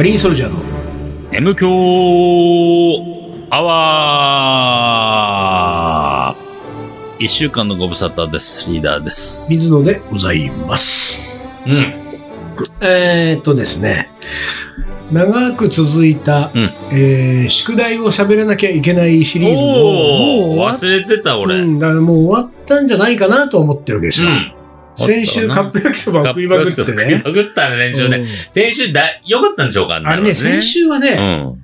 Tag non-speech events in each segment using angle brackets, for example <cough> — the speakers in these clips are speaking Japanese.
カリーソルジャーの M 強アワー一週間のご無沙汰です。リーダーです。水野でございます。うん。えー、っとですね、長く続いた、うんえー宿題を喋らなきゃいけないシリーズも、もう忘れてた俺。うん、だからもう終わったんじゃないかなと思ってるわけですよ。うん先週カップ焼きそばを食いまくって食いね。まくったね、先週ね。うん先週だ、良かったんでしょうかあれね、先週はうね、ん。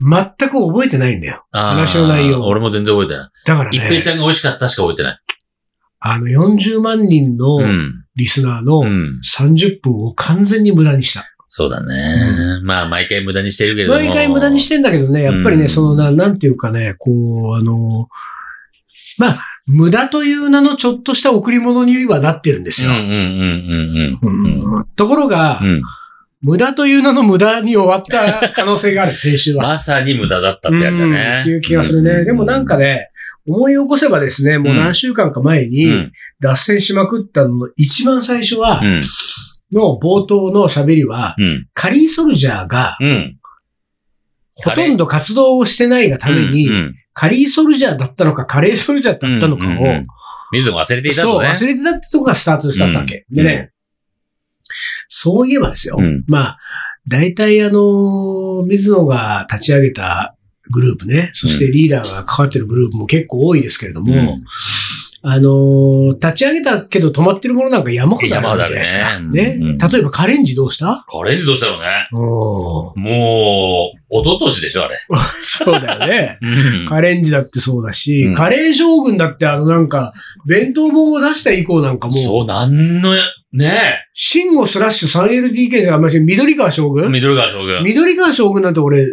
全く覚えてないんだよ。話の内容俺も全然覚えてない。だからね一平ち、ゃんが美味しかったしか覚えてない。あの40万人のうん。リスナーのうん。30分を完全に無駄にした。そうだね。まあ、毎回無駄にしてるけれども。毎回無駄にしてんだけどね、やっぱりね、うんそのな、なんていうかね、こう、あの、まあ、無駄という名のちょっとした贈り物にはなってるんですよ。ところが、うん。無駄という名の無駄に終わった可能性がある、先週は。まさに無駄だったってやつだうんね。っていう気がするね。でもなんかね、思い起こせばですね、もう何週間か前うにん。脱線しまくったのの一番最初はう、ん。の冒頭の喋りは、うん。カリーソルジャーがうん。ほとんど活動をしてないがためにう、んカリーソルジャーだったのか、カレーソルジャーだったのかを、うんうん。うん水野が忘れていたそう、とね。忘れてたってとこがスタートだったわけ。うん。でね、そういえばですよ。うん。まあ、大体あの、水野が立ち上げたグループね、そしてリーダーが関わってるグループも結構多いですけれども、うんあの、立ち上げたけど止まってるものなんか山ほどあるじゃないですか。ねうん例えばカレンジどうした？カレンジどうしたのね？うんもう、一昨年でしょ、あれ。<laughs> そうだよね。うんカレンジだってそうだし、うんカレー将軍だってあのなんか、弁当本を出した以降なんかもう、そう、なんのや、ねシンゴスラッシュ 3LDK じゃあんまり緑川将え。軍？緑川将軍。緑川将軍なんて俺、2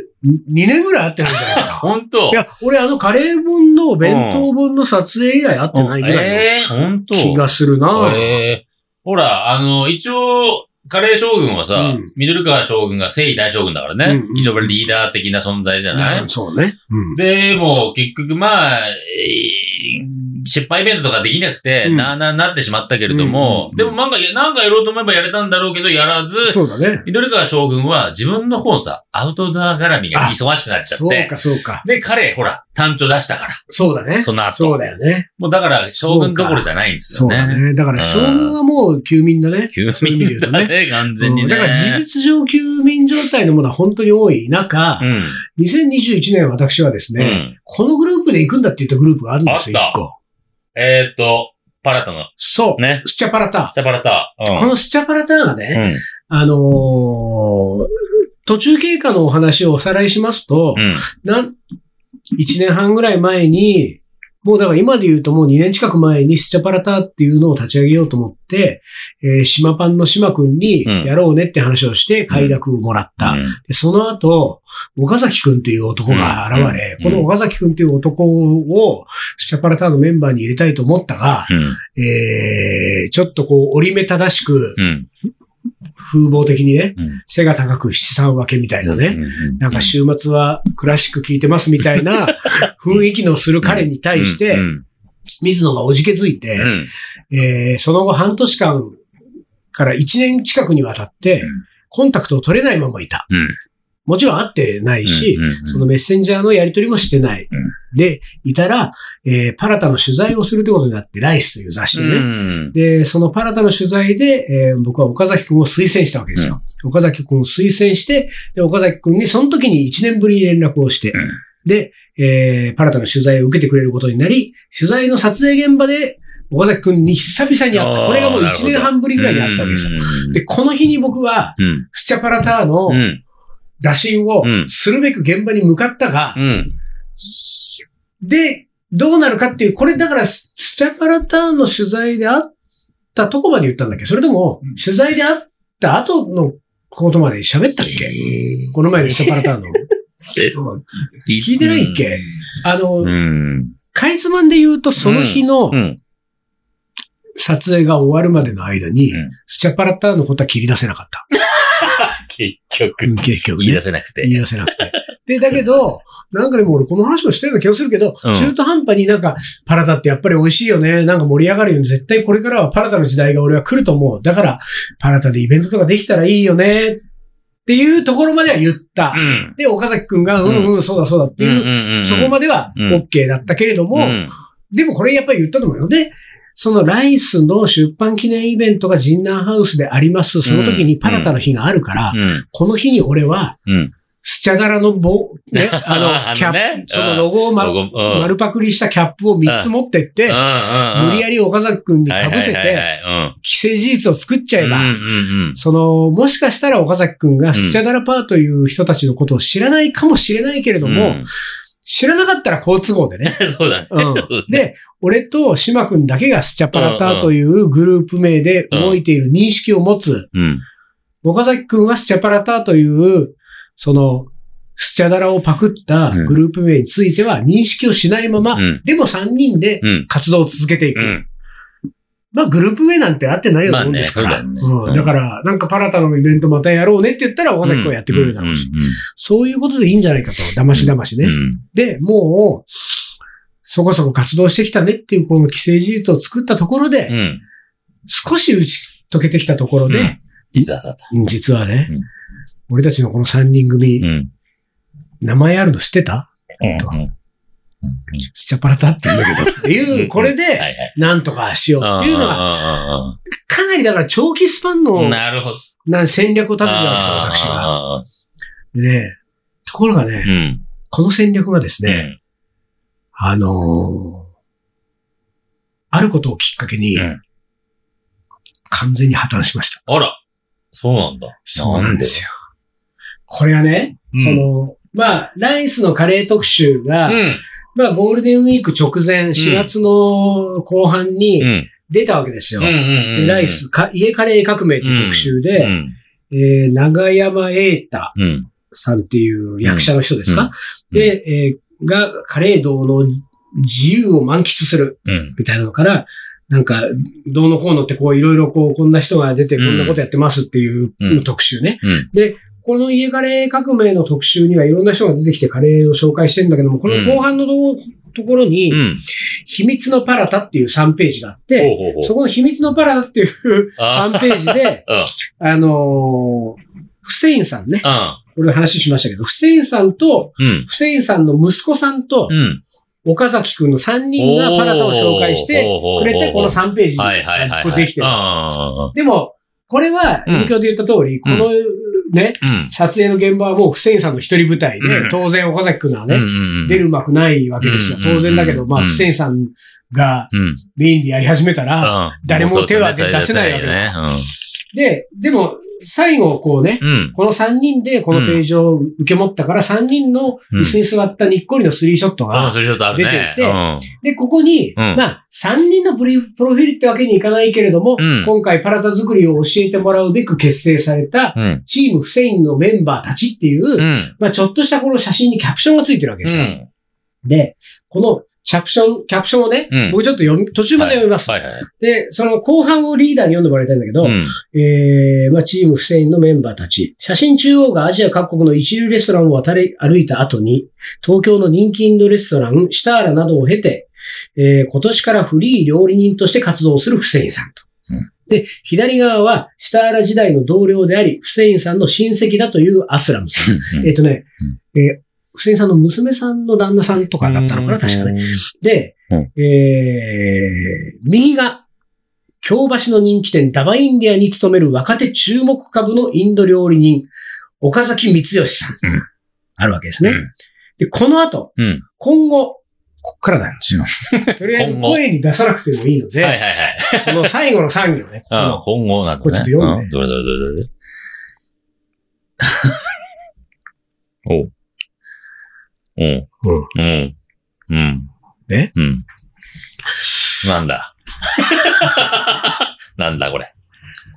年ぐらい会ってないんじゃないかな。<laughs> 本当いや、俺あのカレー本の弁当本の撮影以来会ってないぐらいの気がするな。ええほら、あの、一応、カレー将軍はさ、うん緑川将軍が征夷大将軍だからね。うんうん一応リーダー的な存在じゃない、うんそうね。うんで、もう結局まあ、えー失敗イベントとかできなくて、うんなあなあになってしまったけれども、うんでもなんか、なんかやろうと思えばやれたんだろうけど、やらず、そうだね。緑川将軍は自分の方さ、アウトドア絡みが忙しくなっちゃって、そうか、そうか。で、彼、ほら、単調出したから、そうだね。その後。そうだよね。もうだから、将軍どころじゃないんですそうよね。だね。だから将軍はもう休眠だね。急そういう意味で言うとねにね、完全にね。うんだから事実上休眠状態のものは本当に多い中う、ん。2021年私はですね、うん。このグループで行くんだって言ったグループがあるんですよ、一個。えーっと、パラタの、そう。ね。スチャパラタ。セパラタ。うん。このスチャパラタがね、うん。あのー途中経過のお話をおさらいしますと、うん、1年半ぐらい前に、もうだから今で言うともう2年近く前にスチャパラタっていうのを立ち上げようと思って、えー島パンの島くんにうんやろうねって話をして快諾をもらった。うんでその後、岡崎くんっていう男が現れ、うんこの岡崎くんっていう男をスチャパラターのメンバーに入れたいと思ったが、うん。えー、ちょっとこう折り目正しくうん。風貌的にね、うん。背が高く七三分けみたいなね、うん。なんか週末はクラシック聴いてますみたいな <laughs> 雰囲気のする彼に対してう、ん。水野がおじけづいて、うん。えーその後半年間から1年近くにわたってうん、コンタクトを取れないままいた。うん。もちろん会ってないし、うん、そのメッセンジャーのやり取りもしてない。で、いたら、えーパラタの取材をするということになって、ライスという雑誌でね。うん。で、そのパラタの取材で、えー僕は岡崎くんを推薦したわけですよ。岡崎くんを推薦して、で、岡崎くんにその時に1年ぶりに連絡をして、で、えーパラタの取材を受けてくれることになり、取材の撮影現場で岡崎くんに久々に会った。これがもう1年半ぶりぐらいに会ったわけですよ。よで、この日に僕は、うん。スチャパラターのうん。打診をうんするべく現場に向かったが、うん。で、どうなるかっていう、これだからススチャパラターンの取材であったとこまで言ったんだっけ？それとも、取材であった後のことまで喋ったっけ？この前のスチャパラターンの。聞いてないっけ？あの、うん。かいつまんで言うと、その日のうん。撮影が終わるまでの間に、うんスチャパラターンのことは切り出せなかった。結局、うん結局言い出ね。せなくて。言い出せなくて。で、だけど、なんかでも俺この話をしたような気がするけど、うん中途半端になんか、パラタってやっぱり美味しいよね。なんか盛り上がるよね。絶対これからはパラタの時代が俺は来ると思う。だから、パラタでイベントとかできたらいいよね。っっていうところまでは言った。うん。で、岡崎くんが、うんうん、そうだそうだっていう、うんそこまではうん OK だったけれども、うんでもこれやっぱり言ったと思うよ。で、そのライスの出版記念イベントがジンナーハウスであります。その時にパラタの日があるから、うん。この日に俺は、うん。スチャダラの棒、<laughs> ね、あの、キャップ、ね。そのロゴを、ま丸パクリしたキャップを3つ持ってって、無理やりり岡崎くんに被せて、て、既成事実を作っちゃえば、その、もしかしたら岡崎くん。がスチャダラパーという人たちのことを知らないかもしれないけれども、うん知らなかったら好都合でね。<laughs> そうだね。うんで、俺と島くんだけがスチャパラターというグループ名で動いている認識を持つ、うん。岡崎くんはスチャパラターという、その、スチャダラをパクったグループ名については認識をしないまま、うん。でも3人でうん。活動を続けていく。うん。まあ、グループ名なんてあってないようなもんですから。まあねそうだよねうんだから、なんかパラタのイベントまたやろうねって言ったら岡崎くんはやってくれるだろうし。そういうことでいいんじゃないかと。だましだましね。うん。で、もう、そこそこ活動してきたねっていうこの既成事実を作ったところで、うん。少し打ち解けてきたところで、うん実は実はね、うん俺たちのこの3人組、うん。名前あるの知ってた？うん。スチャパラタって言うんだけど、っていう、これはいで、はい。なんとかしようっていうのが、が、かなりだから長期スパンのなるほど。な戦略を立ててたわけですよ、私が。あでね、ところがね、ーうん。この戦略がですね、ね。あのーあることをきっかけに、うん完全に破綻しました。あら。そうなんだ。そうなんですよ。これはね、うんその、まあ、ライスのカレー特集が、うん。まあ、ゴールデンウィーク直前、4月の後半うにん。出たわけですよ。でライスか、家カレー革命っていう特集で、うん。えー長山瑛太うん。さんっていう役者の人ですか、うんで、えーがカレー道の自由を満喫するうん。みたいなのから、なんか、どうのこうのってこういろいろこう、こんな人が出てこんなことやってますっていううん特集ね。うんで、この家カレー革命の特集にはいろんな人が出てきてカレーを紹介してるんだけども、この後半のとところにう、ん。秘密のパラタっていう3ページがあって、そこの秘密のパラタっていうあ3ページで、<laughs> うん。あのーフセインさんね。うん。これ話しましたけど、フセインさんと、うん。フセインさんの息子さんと、うん。岡崎くんの3人がパラタを紹介してくれて、この3ページできてる。あでも、これは、うん先ほど言った通り、このね、あ。うん。撮影の現場はもうフセインさんの一人舞台でう、ん当然岡崎くんはね、うん。出るうまくないわけですよ。うん当然だけど、まあ、うんフセインさんがうん。メインでやり始めたら、うん。誰も手を挙げ出せないわけだね。で、でも、最後こうね、うん。この3人でこのページを受け持ったから、3人の椅子に座ったにっこりのスリーショットが。出ててうん。で、ここに、んまあ、3人のプリプロフィールってわけにいかないけれども、うん今回パラタ作りを教えてもらうべく結成された、うん。チームフセインのメンバーたちっていう、うん。まあ、ちょっとしたこの写真にキャプションがついてるわけですよ。で、このキャプション、キャプションをね、うん僕ちょっと読み、途中まで読みます。はいはい。で、その後半をリーダーに読んでもらいたいんだけど、うん。えー、まあ、チームフセインのメンバーたち。写真中央がアジア各国の一流レストランを渡り歩いた後に、東京の人気インドレストラン、シターラなどを経て、えー今年からフリー料理人として活動するフセインさんと。うんで、左側は、シターラ時代の同僚であり、フセインさんの親戚だというアスラムさん。えっ、とね、えーフセインさんの娘さんの旦那さんとかだったのかな、確かね。ね。で、うんえー、右が、京橋の人気店ダバインディアに勤める若手注目株のインド料理人、岡崎光義さん。あるわけですね。で、この後、うん。今後、こっからなんですよ。とりあえず声に出さなくてもいいので、はいはいはい。この最後の産業ね、こ今後なんだね。これちょっと読んでうどれどれどれどれ。<laughs> おう。うん。うん。うん。え？うん。なんだ？<laughs> なんだこれ？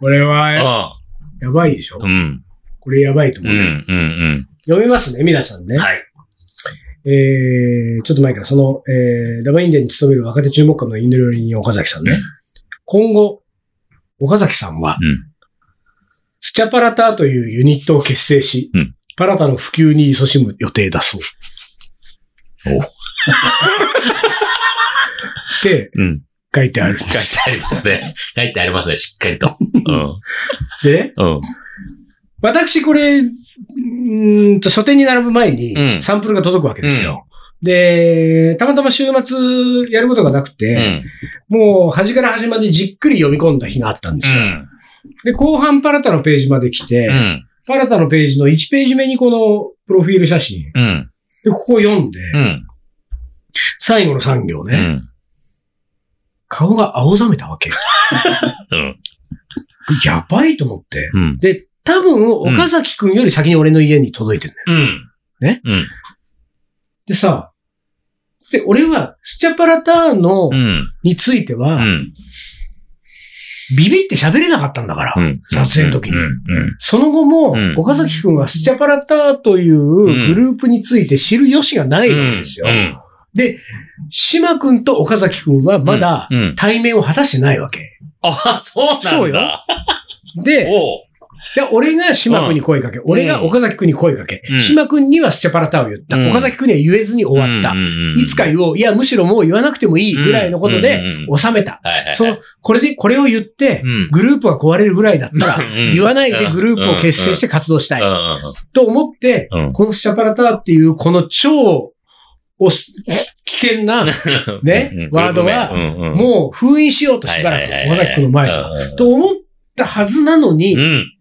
これは、うやばいでしょ？ん。うん。これやばいとうん。思う。うん。読みますね、皆さんね。はい。えー、ちょっと前からその、えー、ダバインデンに勤める若手注目株のインド料理人岡崎さんね。今後、岡崎さんは、うん。スチャパラターというユニットを結成し、うんパラタの普及に勤しむ予定だそう。おってうん。書いてある書いてす。ありますね。書いてありますね、しっかりと。うん。でね、うん。私これ、うーんと書店に並ぶ前にうんサンプルが届くわけですよ。で、たまたま週末やることがなくうて、ん。もう端から端までじっくり読み込んだ日があったんですよ。で、後半パラタのページまで来て、うん。パラタのページの1ページ目にこのプロフィール写真。うん。で、ここを読んで、うん。最後の産行ね、うん。顔が青ざめたわけ。<laughs> うん。やばいと思って。うん。で、多分、岡崎くんより先に俺の家に届いてるんだよ。うん。ね？うん。でさ、で、俺は、スチャパラターノうん。については、うん。ビビって喋れなかったんだから。うん。撮影の時に。その後も、うん岡崎くんはスチャパラターというグループについて知る由がないわけですよ。うん。で、島くんと岡崎くんはまだうん。対面を果たしてないわけ。あ、そうなんだ。そうよで。で俺が島くん。に声かけ、俺が岡崎くんに声かけ、うん。島くんにはスチャパラターを言った。うん。岡崎くんには言えずに終わった。いつか言おう。いや、むしろもう言わなくてもいいぐらいのことで収めた。その、これで、これを言ってうん、グループが壊れるぐらいだったら、うん。言わないでグループを結成して活動したい。うんと思って、うん。このスチャパラターっていう、この超、おす危険な、<laughs> ねうん。ワードはもう封印しようとしばらく、岡崎くんの前は。はと思ったはずなのにう、ん。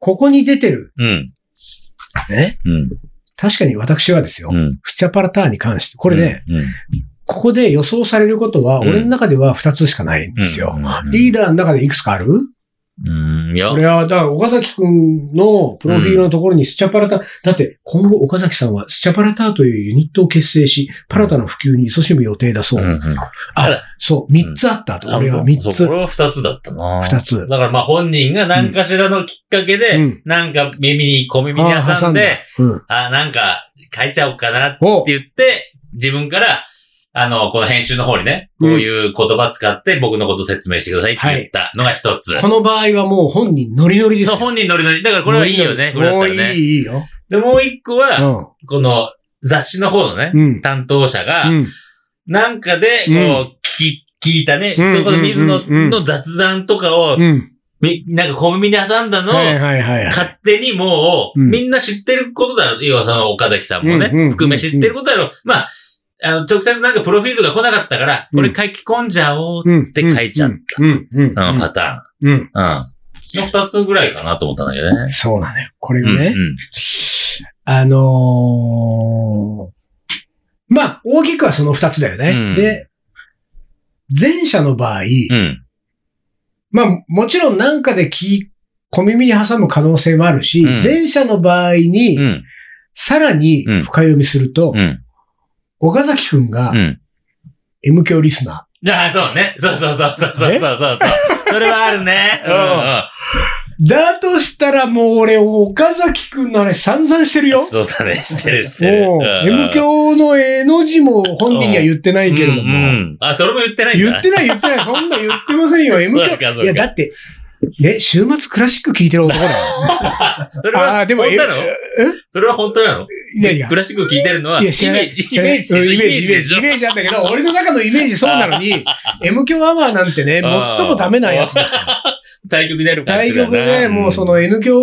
ここに出てる、うん。ね？うん。確かに私はですよう、ん。スチャパラターに関して、これね、うん、ここで予想されることは、うん俺の中では2つしかないんですよ。うん。リーダーの中でいくつかある？うん。いや。俺は、だから岡崎くんのプロフィールのところにスチャパラター、だって今後岡崎さんはスチャパラターというユニットを結成し、パラタの普及に勤しむ予定だそう。うんうんあ、そう、3つあったと。俺は3つこ。れは二つだったな。二つだからまあ本人が何かしらのきっかけで、うんなんか耳に、小耳に挟んで、うん。あ、なんか書いちゃおうかなってお言って、自分から、あの、この編集の方にね、こういう言葉使って僕のこと説明してくださいって言ったのが一つ。この場合はもう本人ノリノリですそう、よ。本人ノリノリ。だからこれはいいよね。これだもういったらね。い、いいよ。で、もう一個は、うこの雑誌の方のね、ん。うん。担当者が、うん。なんかで、こう、うん聞き、聞いたね、うんそれこそ水野うんうんの雑談とかを、うん。みなんか小耳に挟んだのを、はいはいはいはい。勝手にもう、うんみんな知ってることだろう。要はその岡崎さんもね、うんうん含め知ってることだろう。まあ、あの、直接なんかプロフィールが来なかったから、これ書き込んじゃおううん。って書いちゃった。うん。うん。うん、パタうん。ーン。うん。の二つぐらいかなと思ったんだけどね。そうなのよ。これうん。がね。あのーまあ、大きくはその二つだよね。うんで、前者の場合。まあ、もちろんなんかで聞い小耳に挟む可能性もあるし、うん前者の場合に、うん。さらに深読みすると、うん。岡崎くんが、うん。M 教リスナー。ああ、そうね。そうそうそうそうそうそうそう。それはあるね。<laughs> うん、だとしたらもう俺、岡崎くんのあれ散々してるよ。そうだね、してるしてる。う M 教の絵の字も本人には言ってないけれども。うん、うん、あ、それも言ってないんだ。言ってない言ってない。そんな言ってませんよ、M 教。いや、だって、ね、週末クラシック聴いてる男だよ。<laughs> それは、あーでも本当なの？えそれは本当なの？いやいやク。ラシック聴いてるのは、イメ。ージ、イメージでしょ、うんイメージイ。メージあったけど、俺の中のイメージそうなのに、<laughs> M 響アワーなんてね、最もダメなやつですよ。対局であるから対局で、もうその N 響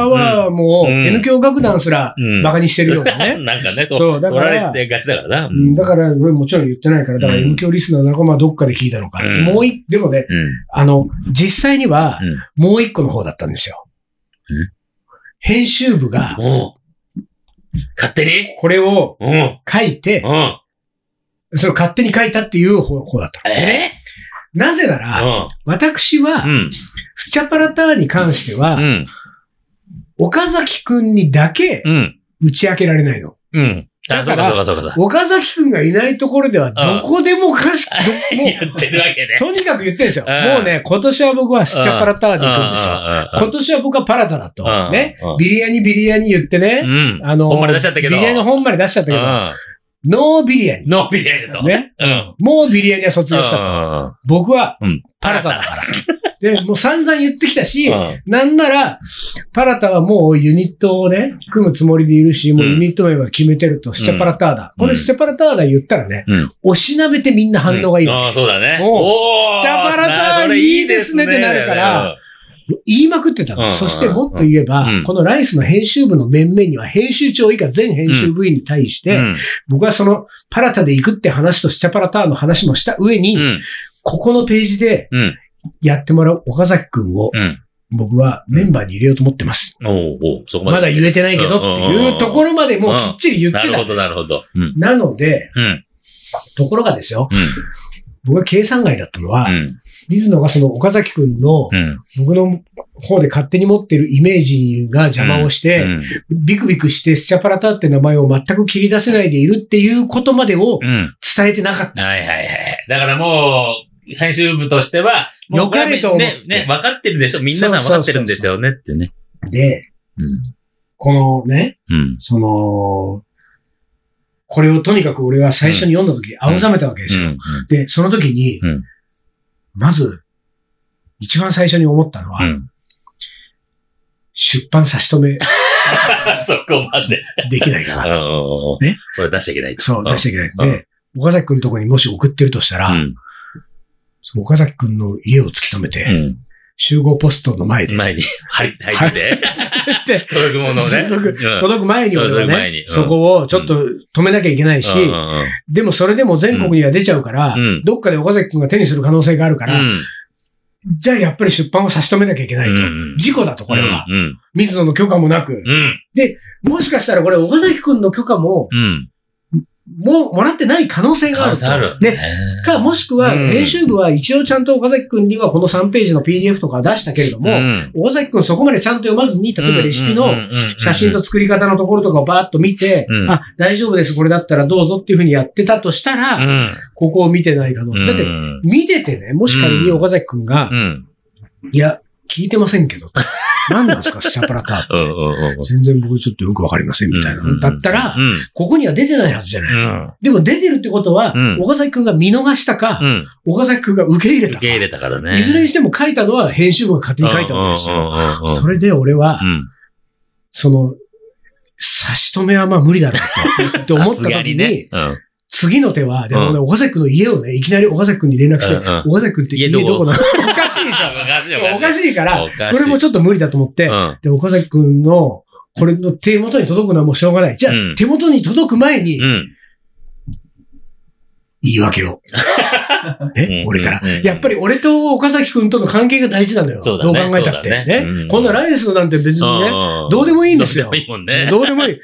アワーも、うん N 響楽団すらうん、馬鹿にしてるようなね。<laughs> なんかね、そう、そうだ取からられてがちだからな。うんだから、俺もちろん言ってないから、だからうん M 響リスナーの仲間はどっかで聞いたのか。うんもう一、でもね、うん。あの、実際にはうん、もう一個の方だったんですようん。編集部が、勝手に？これを。書いて、それを勝手に書いたっていう方方だった。えなぜなうら、ん。私はう、ん。スチャパラターに関しては、うん。岡崎くんにだけうん。打ち明けられないの。うん。あ、だからそうかそうかそうかそうか。岡崎くんがいないところでは、どこでもかし、<laughs> どもう、言ってるわけね。とにかく言ってるんですよ。うんもうね、今年は僕はスチャパラターに行くんですよ。よ今年は僕はパラタだと。うんねうん。ビリヤニビリヤニ言ってねう。ん。あの、ほんまに出しちゃったけど。ビリヤニの本まで出しちゃったけど、ノービリヤニ。ノービリヤニだと。ね。うん。もうビリヤニは卒業したと。た僕はうん。パラタだから。で、もう散々言ってきたし、うんなんなら、パラタはもうユニットをね、組むつもりでいるし、もうユニット名は決めてると、スチャパラターダ。うんこれスチャパラターダ言ったらね、うん。おしなべてみんな反応がいい。ああ、そうだね。おうおースチャパラターそれいいですねってなるから、言いまくってたの。うんそしてもっと言えば、うんこのライスの編集部の面々には、編集長以下全編集部員に対して、うん。僕はそのパラタで行くって話とスチャパラターンの話もした上に、うん。ここのページでうん。やってもらう岡崎くんをうん。僕はメンバーに入れようと思ってます。まで。まだ言えてないけどっていうところまでもうきっちり言ってた。なるほど、なるほど。うん。なので、うん。ところがですよ、うん。僕が計算外だったのは、うん。水野がその岡崎くんのうん。僕の方で勝手に持ってるイメージが邪魔をして、うん。ビクビクしてスチャパラタって名前を全く切り出せないでいるっていうことまでをうん。伝えてなかった。はいはいはい。だからもう、編集部としては、もう良かれと思ね、ね、分かってるでしょみんなさん分かってるんですよねってね。で、うん。このね、うん。その、これをとにかく俺は最初に読んだ時、青ざめたわけですよ。で、その時に、うんまず、一番最初に思ったのは、うん。出版差し止め <laughs> そこまで。できないかなと。うん。ね？これ出しちゃいけないと。そう、出しちゃいけない。うんで、岡崎くんのとこにもし送ってるとしたら、岡崎くんの家を突き止めて、うん。集合ポストの前で、前に、入って、入ってて。で届くものをね。届くうん届く前に俺はねそこをちょっと止めなきゃいけないし、でもそれでも全国には出ちゃうから、うんどっかで岡崎くんが手にする可能性があるから、うんじゃあやっぱり出版を差し止めなきゃいけないと。うん事故だと、これは。うん。水野の許可もなく。うん。もしかしたらこれ岡崎くんの許可も、うん。もうもらってない可能性があると。ある。で、か、もしくは、うん編集部は一応ちゃんと岡崎くんにはこの3ページの PDF とか出したけれども、うん岡崎くんそこまでちゃんと読まずに、例えばレシピの写真と作り方のところとかをバーッと見て、うんあ、大丈夫です、これだったらどうぞっていうふうにやってたとしたら、うん。ここを見てない可能性。だって、見ててね、もし仮に岡崎くんが、うん。いや、聞いてませんけど、<laughs> 何なんですか、スチャパラターって。うん。うん。うん。全然僕ちょっとよくわかりませんみたいな。だったら、うん。ここには出てないはずじゃない。うん。でも出てるってことは、うん岡崎くんが見逃したか、うん。岡崎くんが受け入れたか。受け入れたからね。いずれにしても書いたのは編集部が勝手に書いたわけですよ。よそれで俺は、うん。その、差し止めはまあ無理だろうと、<laughs> と思った時に、ね。うん。次の手は、でもね、岡崎くんの家をね、いきなり岡崎くんに連絡して、岡崎くんって家家どこ？なの？おかしいでしょ。おかしいおからこれもちょっと無理だと思って、うん。で、岡崎くんの、これの手元に届くのはもうしょうがない。じゃあ、うん手元に届く前にう、ん。言い訳を。<laughs> ね、うん俺から？やっぱり俺と岡崎くんとの関係が大事なのよ。そうだねどう考えたって。ねうんこんなライスなんて別にね、どどうでもいいんですよどうでもいいもんね。どうでもいい。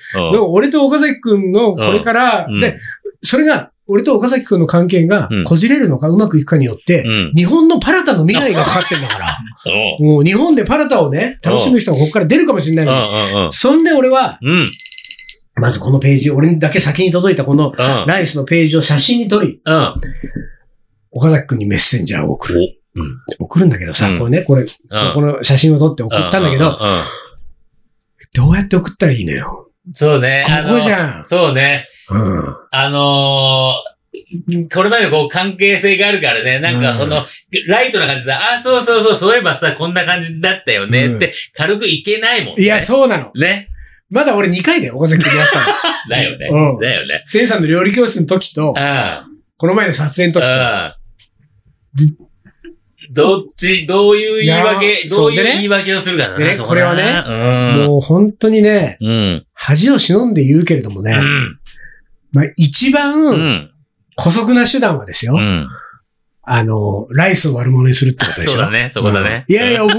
俺と岡崎くんのこれから、うんで、それが、俺と岡崎くんの関係がうんこじれるのかうまくいくかによって、うん。日本のパラタの未来がかかってんだから。<laughs> うんもう日本でパラタをね、楽しむ人がここから出るかもしれないのに。そんで俺は、うん。うん。まずこのページ、俺にだけ先に届いたこのうん。ライスのページを写真に撮り、うん。岡崎くんにメッセンジャーを送る。送るんだけどさ、うんこれね、これ、この写真を撮って送ったんだけど、どうやって送ったらいいのよ。そうね。ここじん。ゃん。そうね。うん。あのー、これまでこう関係性があるからね、なんかうんその、ライトな感じでさ、あ、そうそうそう、そういえばさ、こんな感じだったよねうんって、軽くいけないもんね。いや、そうなの。ね。まだ俺2回で岡崎くんに会ったの。<laughs> だよねうん。だよね。センさんの料理教室の時と、あこの前の撮影の時と、あ。どっち、どういう言いい訳、やどういう言い訳をするかだねこれはね、もう本当にね。恥を忍んで言うけれどもね、うん。まあ一う番ん。古速な手段はですよ、うん。あの、ライスを悪者にするってことでしょ？そうだね、そこだね。うんいやいや、僕、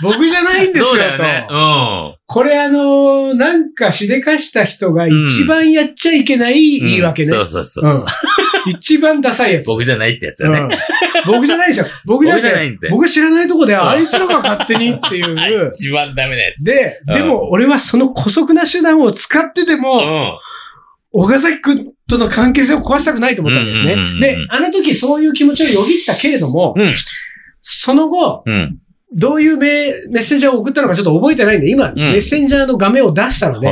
僕じゃないんですよ。と。これあの、なんかしでかした人が一番やっちゃいけないうん。言い訳ね。そうそうそう <laughs> 一番ダサいやつ。僕じゃないってやつだね。うん僕じゃないですよ。僕じゃな僕じゃないんで僕が知らないとこで、んあいつらが勝手にっていう。一番ダメなやつ。で、うんでも俺はその古速な手段を使ってでうも、ん。岡崎くんとの関係性を壊したくないと思ったんですね。で、あの時そういう気持ちをよぎったけれども、うんその後、うん。どういうメメッセンジャーを送ったのかちょっと覚えてないんで、今、メッセンジャーの画面を出したので。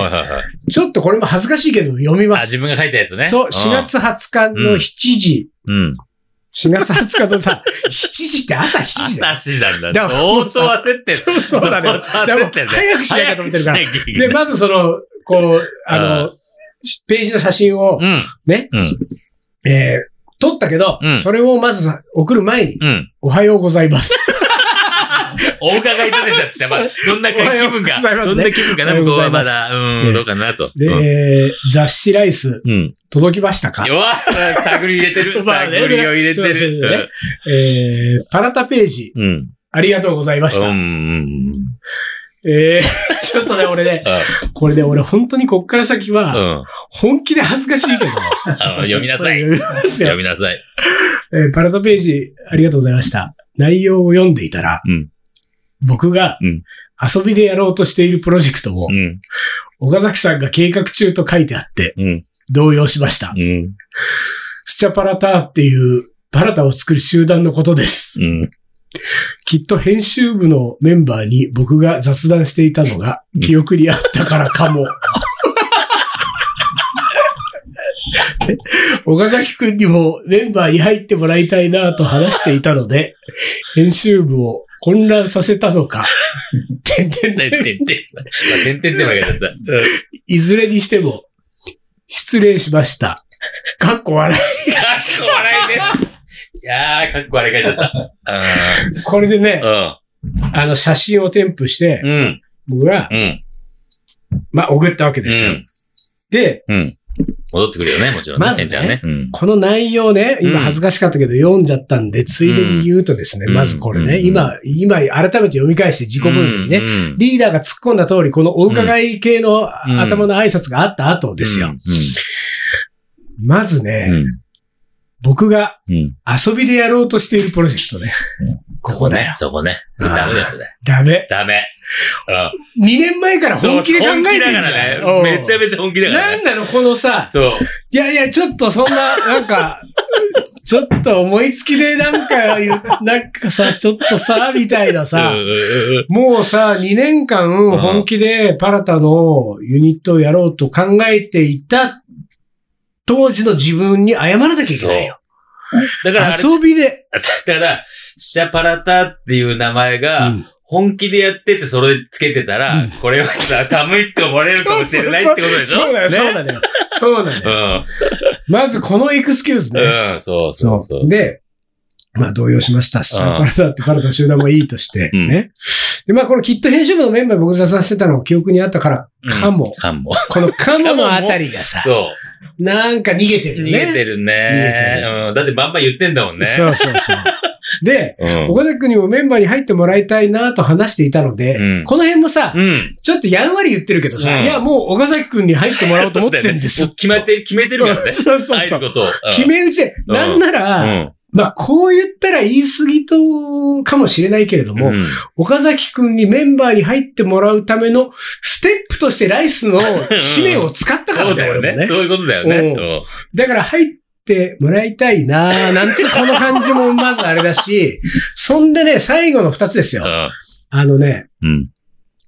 ちょっとこれも恥ずかしいけど読みまあ、す。自分が書いたやつね。そう、4月20日の7時。うん。4月20日のさ、<laughs> 7時って朝7時だよ。朝7時なんだ。だ相当焦ってる。そうそうだね焦ってる早くしなきゃと思ってるからで、まずその、こう、あの、ページの写真をうん。ね、うん。えー、撮ったけど、うんそれをまずさ送る前に、うん。おはようございます。お伺い立てちゃって、まあ、どんな気分が、ねどんな気分かな、向こうはまだ、うん、ええどうかなと。で、うんえー雑誌ライス、うん。届きましたか？うわ探り入れてる。<laughs> 探りを入れてる。えー、パラタページ、うん。ありがとうございました。うん。うん。えー、<laughs> ちょっとね、俺ね、これね、俺本当にこっから先うは、ん。本気で恥ずかしいけど。<laughs> 読みなさい。読みなさい。えーパラタページ、ありがとうございました。内容を読んでいたら、うん僕がうん遊びでやろうとしているプロジェクトをう、ん。岡崎さんが計画中と書いてあって、うん。動揺しました。うん。スチャパラターっていうパラタを作る集団のことです。うん。きっと編集部のメンバーに僕が雑談していたのが記憶にあったからかも。<laughs> <laughs> 岡崎くんにもメンバーに入ってもらいたいなと話していたので、編集部を混乱させたのか。てんてんてんてんてん。まあてんてんてんまでった。いずれにしても、失礼しました。かっこ笑い。かっこ笑いね。いやー、かっこ笑い書いちゃった。これでね、うん。あの写真を添付して、うん。僕が、うん。まあ、送ったわけうですよ。ん。で、うん。戻ってくるよね、もちろんね。まずねね。うん。この内容ね、今恥ずかしかったけど読んじゃったんで、ついでに言うとですね、うんまずこれね、うん今、今改めて読み返して自己分析ね。うん。リーダーが突っ込んだ通り、このお伺い系のうん頭の挨拶があった後ですよ。うん。まずね、うん。僕がうん。遊びでやろうとしているプロジェクトね。ここだよ。そこね。あーダメだよ、それ。ダメ。ダメ。2年前からうん。本気で考えてる本気だからね。めちゃめちゃ本気だからね。なんなのこのさ、そう。いやいや、ちょっとそんな、なんか、<laughs> ちょっと思いつきでなんかなんかさ、ちょっとさ、みたいなさうん、うんうんもうさ、2年間本気でパラタのユニットをやろうと考えていた当時の自分に謝らなきゃいけないよ。だから遊びで。<laughs> だから、シャパラタっていう名前うが、ん本気でやっててそれつけてたら、うんこれはさ、寒いって思われるかもしれないってことでしょ？そうだよ、そうねだよ。そうだよ。まずこのエクスキューズね。うん。うん、そうそうそう。で、まあ動揺しました。シャパラタってパラタの集団もいいとして、うんね。で、まあこのきっと編集部のメンバー僕雑談してたのが記憶にあったから、かも。かも。このかものあたりがさ、そう。なんか逃げてるね。げてる逃げてね。うん。だってバンバン言ってんだもんね。そうそうそう。で、うん。岡崎君にもメンバーに入ってもらいたいなと話していたので、うんこの辺もさ、うん。ちょっとやんわり言ってるけどさ、うんいや、もう岡崎君に入ってもらおうと思ってるんです。もう決めて、決めてるからね。<laughs> そうそうそう。決め打ちで、うんなんなら、まあ、こう言ったら言い過ぎと、かもしれないけれども、うん。岡崎くんにメンバーに入ってもらうためのステップとしてライスの使命を使ったから <laughs> そうだよね。そういうことだよね。だから入ってもらいたいなぁなんつうこの感じもまずあれだし、そんでね、最後の二つですよ。あのね、うん。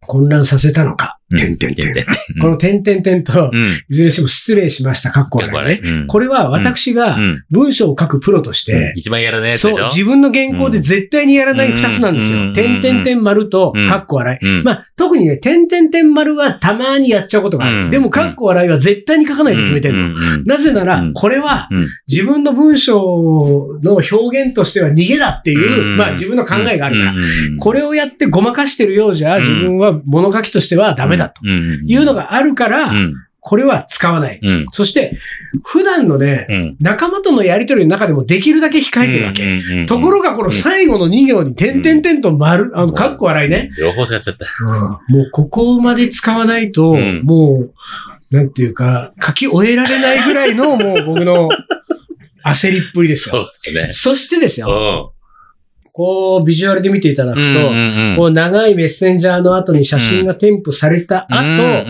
混乱させたのか。うん。てんてんてん。てんこの点々点と、うん。いずれにしても失礼しました、かっこね。うん。これは私がうん。文章を書くプロとして、一番やらないやつそうでしょ、自分の原稿で絶対にやらない二つなんですよ。うん。点々点丸と、うん。かっこ笑い。うん。まあ、特にね、点々点丸はたまにやっちゃうことがある。うん。でも、かっこ笑いは絶対に書かないと決めてるの。なぜなら、うん。これはうん。自分の文章の表現としては逃げだっていう、うん。まあ自分の考えがあるから。これをやってごまかしてるようじゃ、うん自分は物書きとしてはダメだとうんいうのがあるからう、んこれは使わない。うんそして、普段のね、うん仲間とのやりとりの中でもできるだけ控えてるわけ。ところが、この最後の2行に点々点と丸、あの、かっこ笑いね。両方使っちゃった。もうここまで使わないと、うんもう、なんていうか、書き終えられないぐらいの、もう僕の焦りっぷりですそうよ。ですね。そしてですうよ、ん。こう、ビジュアルで見ていただくと、こう長いメッセンジャーの後に写真が添付された後、うん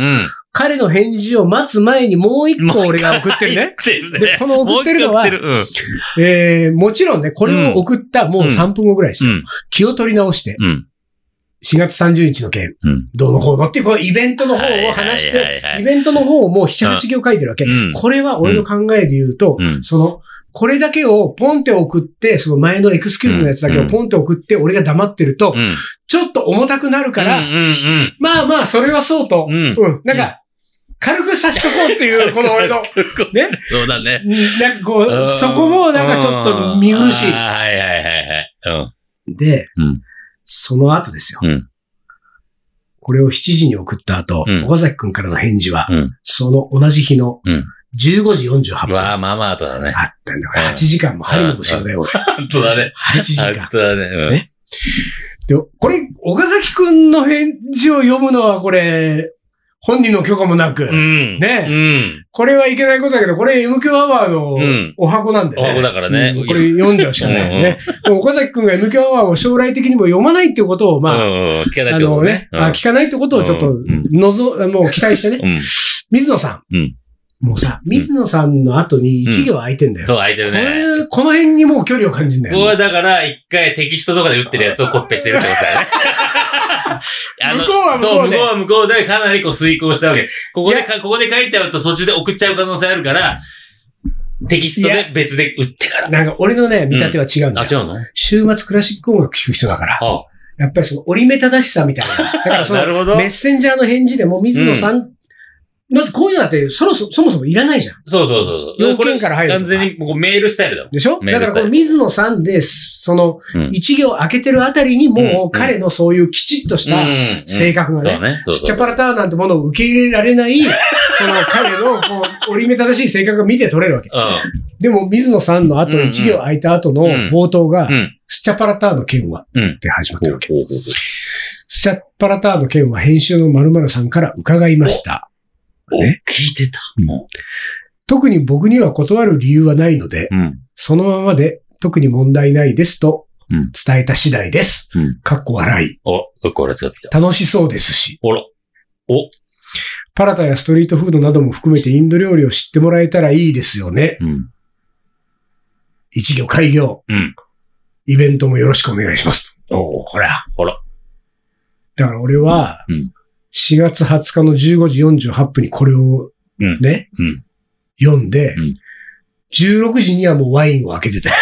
彼の返事を待つ前にもう一個俺が送ってるね。るね。でこの送ってるのはもう一回送ってるえー、もちろんね、これを送ったもう3分後ぐらいですよ。うん。気を取り直して、うん。4月30日の件、うん。どうのこうのっていう、このイベントの方を話して、イベントの方をもう7、8行書いてるわけ。うんこれは俺の考えで言うと、うんその、これだけをポンって送って、その前のエクスキューズのやつだけをポンって送って、俺が黙ってると、うん。ちょっと重たくなるから、まあまあ、それはそうと、うん。うん、なんか、軽く差しとこうってい <laughs> う、この俺の、ね、そうだね。なんかこう、そこもなんかちょっと見苦しい。はいはいはいはい。で、うんその後ですよ。うんこれを7時に送った後、うん岡崎くんからの返事は、うんその同じ日のうん15時48分。わあ、まあまあ後だね。あったんだから、うん8時間も針の虫だよ、俺。本当だね。8時間本。当だね。うんねで、これ、岡崎くんの返事を読むのは、これ、本人の許可もなく、うん。ねうん。これはいけないことだけど、これ MQ アワーのうんお箱なんでね。お箱だからねうんこれ読んじゃうしかないよね。でも岡崎くんが MQ アワーを将来的にも読まないっていうことを、まあ、うんうん聞かないあってことねのね、。あ聞かないってことをちょっとうんのぞ、もう期待してね。うん。水野さん。うんもうさ、水野さんの後に1行空いてんだよ。そう、空いてこるね。れ、この辺にもう距離を感じるんだよここね。はだから、一回テキストとかで打ってるやつをコッペしてるってことだよね。<laughs> あの向こうは向こうでそう、向こうは向こうでかなりこう遂行したわけ。ここでか、ここで書いちゃうと途中で送っちゃう可能性あるから、テキストで別で打ってから。なんか俺のね、見立ては違うんだあ、よ。違うの？週末クラシック音楽聴く人だから。あやっぱりその折り目正しさみたいな。だからその <laughs> なるほどメッセンジャーの返事でも水野さん、まずこういうのだってそろそそもそもいらないじゃん。そうそうそうそう。要件から入るとかこれ完全にこうメールスタイルだもん。でしょ？メールスタイルだからこの水野さんで、そのうん一行開けてるあたりにもう彼のそういうきちっとしたうん性格がね、そうね。そうそうスチャパラターなんてものを受け入れられない、その彼のこう折り目正しい性格が見て取れるわけ。うでも水野さんの後うんうん一行開いた後のうん冒頭がん。う、ん。スチャパラターの件はうんって始まってるわけ。ほうほうほうスチャパラターの件は編集の〇〇さんから伺いました。おね聞いてた。も特に僕には断る理由はないので、う。うん。そのままで特に問題ないですとうん伝えた次第です。うん。かっこ笑い。お、これ使ってた。楽しそうですし。おら。お。パラタやストリートフードなども含めてインド料理を知ってもらえたらいいですよね。うん。一行開業。うん。イベントもよろしくお願いします。おほら。ほら。だから俺はうん、4月20日の15時48分にこれをうんね、うん読んでうん、16時にはもうワインを開けてた。<laughs>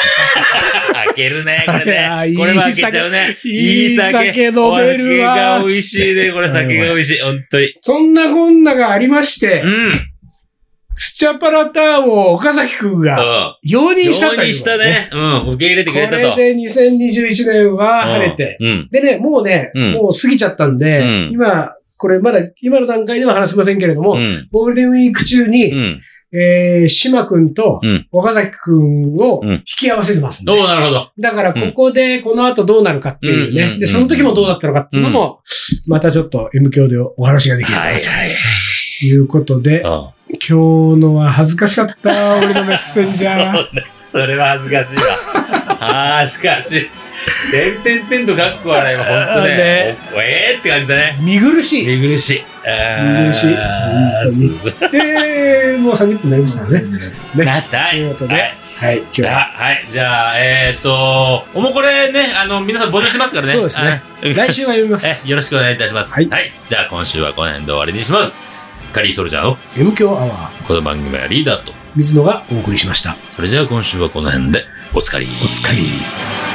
開けるね、<laughs> これね。いいこれは開けちゃうね。いい酒飲めるわお酒が美味しいね。これ酒が美味しい。本当に。そんなこんながありまして、うん。スチャパラターを岡崎くんがうん。容認したという、容認した。ね。うん。受け入れてくこれたと。れで2021年は晴れて。うん。でね、もうね、うんもう過ぎちゃったんで、うん今、これまだ、今の段階では話せませんけれども、うん。ゴールデンウィーク中に、うん。えー、島くんとうん岡崎くんをうん引き合わせてますんで。おーなるほど。だから、ここで、この後どうなるかっていううんね。で、その時もどうだったのかっていうのも、またちょっと M 教でお話ができればなはいはい。ということで、うん今日のは恥ずかしかった、俺のメッセンジャー。<laughs> そうね。それは恥ずかしいわ。恥ずかしい。てんてんてんとかっこ笑いは本当ねね。おえーって感じだね。見苦しい。見苦しい。見苦しい本当に。で、もう30分になりましたね。ねなったということではいはい、今日じゃあ、は。はい。じゃあ、えっ、と、もうこれね、あの、皆さん募集してますからね。そうですねはい。来週は読みます。えよろしくお願いいたします。はいじゃあ、今週はこの辺で終わりにします。カリーソルジャーの M 教アワー、この番組はリーダーと。水野がお送りしました。それじゃあ今週はこの辺でおつかり。お疲れ。